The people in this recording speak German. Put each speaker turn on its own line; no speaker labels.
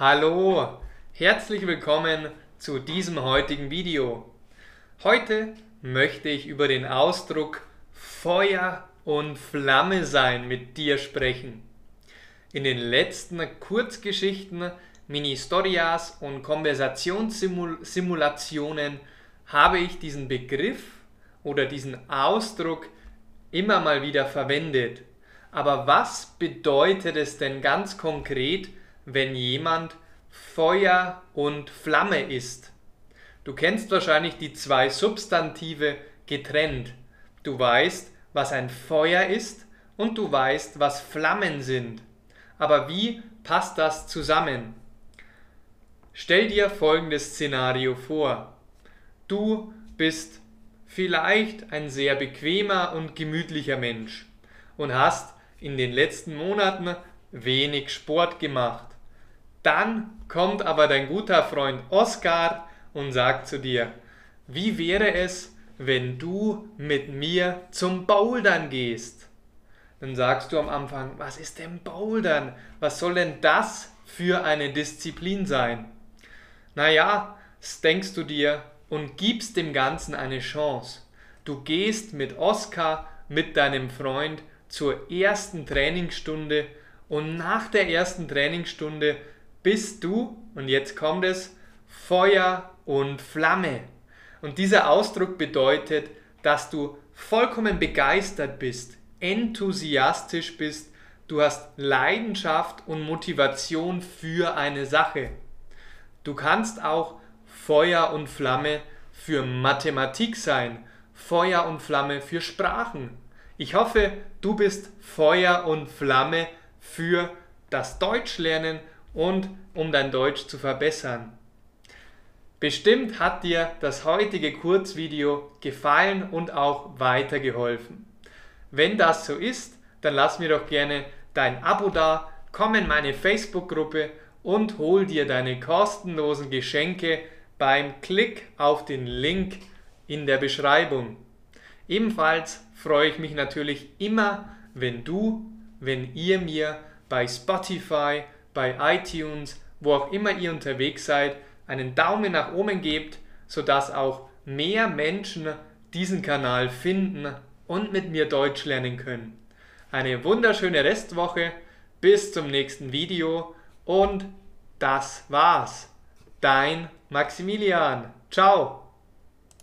Hallo, herzlich willkommen zu diesem heutigen Video. Heute möchte ich über den Ausdruck Feuer und Flamme sein mit dir sprechen. In den letzten Kurzgeschichten, Mini-Storias und Konversationssimulationen habe ich diesen Begriff oder diesen Ausdruck immer mal wieder verwendet. Aber was bedeutet es denn ganz konkret, wenn jemand Feuer und Flamme ist. Du kennst wahrscheinlich die zwei Substantive getrennt. Du weißt, was ein Feuer ist und du weißt, was Flammen sind. Aber wie passt das zusammen? Stell dir folgendes Szenario vor. Du bist vielleicht ein sehr bequemer und gemütlicher Mensch und hast in den letzten Monaten wenig Sport gemacht. Dann kommt aber dein guter Freund Oskar und sagt zu dir, wie wäre es, wenn du mit mir zum Bouldern gehst? Dann sagst du am Anfang, was ist denn Bouldern? Was soll denn das für eine Disziplin sein? Naja, denkst du dir und gibst dem Ganzen eine Chance. Du gehst mit Oskar, mit deinem Freund zur ersten Trainingsstunde und nach der ersten Trainingsstunde bist du, und jetzt kommt es, Feuer und Flamme. Und dieser Ausdruck bedeutet, dass du vollkommen begeistert bist, enthusiastisch bist, du hast Leidenschaft und Motivation für eine Sache. Du kannst auch Feuer und Flamme für Mathematik sein, Feuer und Flamme für Sprachen. Ich hoffe, du bist Feuer und Flamme für das Deutschlernen und um dein Deutsch zu verbessern. Bestimmt hat dir das heutige Kurzvideo gefallen und auch weitergeholfen. Wenn das so ist, dann lass mir doch gerne dein Abo da, komm in meine Facebook-Gruppe und hol dir deine kostenlosen Geschenke beim Klick auf den Link in der Beschreibung. Ebenfalls freue ich mich natürlich immer, wenn du, wenn ihr mir bei Spotify bei iTunes, wo auch immer ihr unterwegs seid, einen Daumen nach oben gebt, sodass auch mehr Menschen diesen Kanal finden und mit mir Deutsch lernen können. Eine wunderschöne Restwoche, bis zum nächsten Video und das war's. Dein Maximilian. Ciao.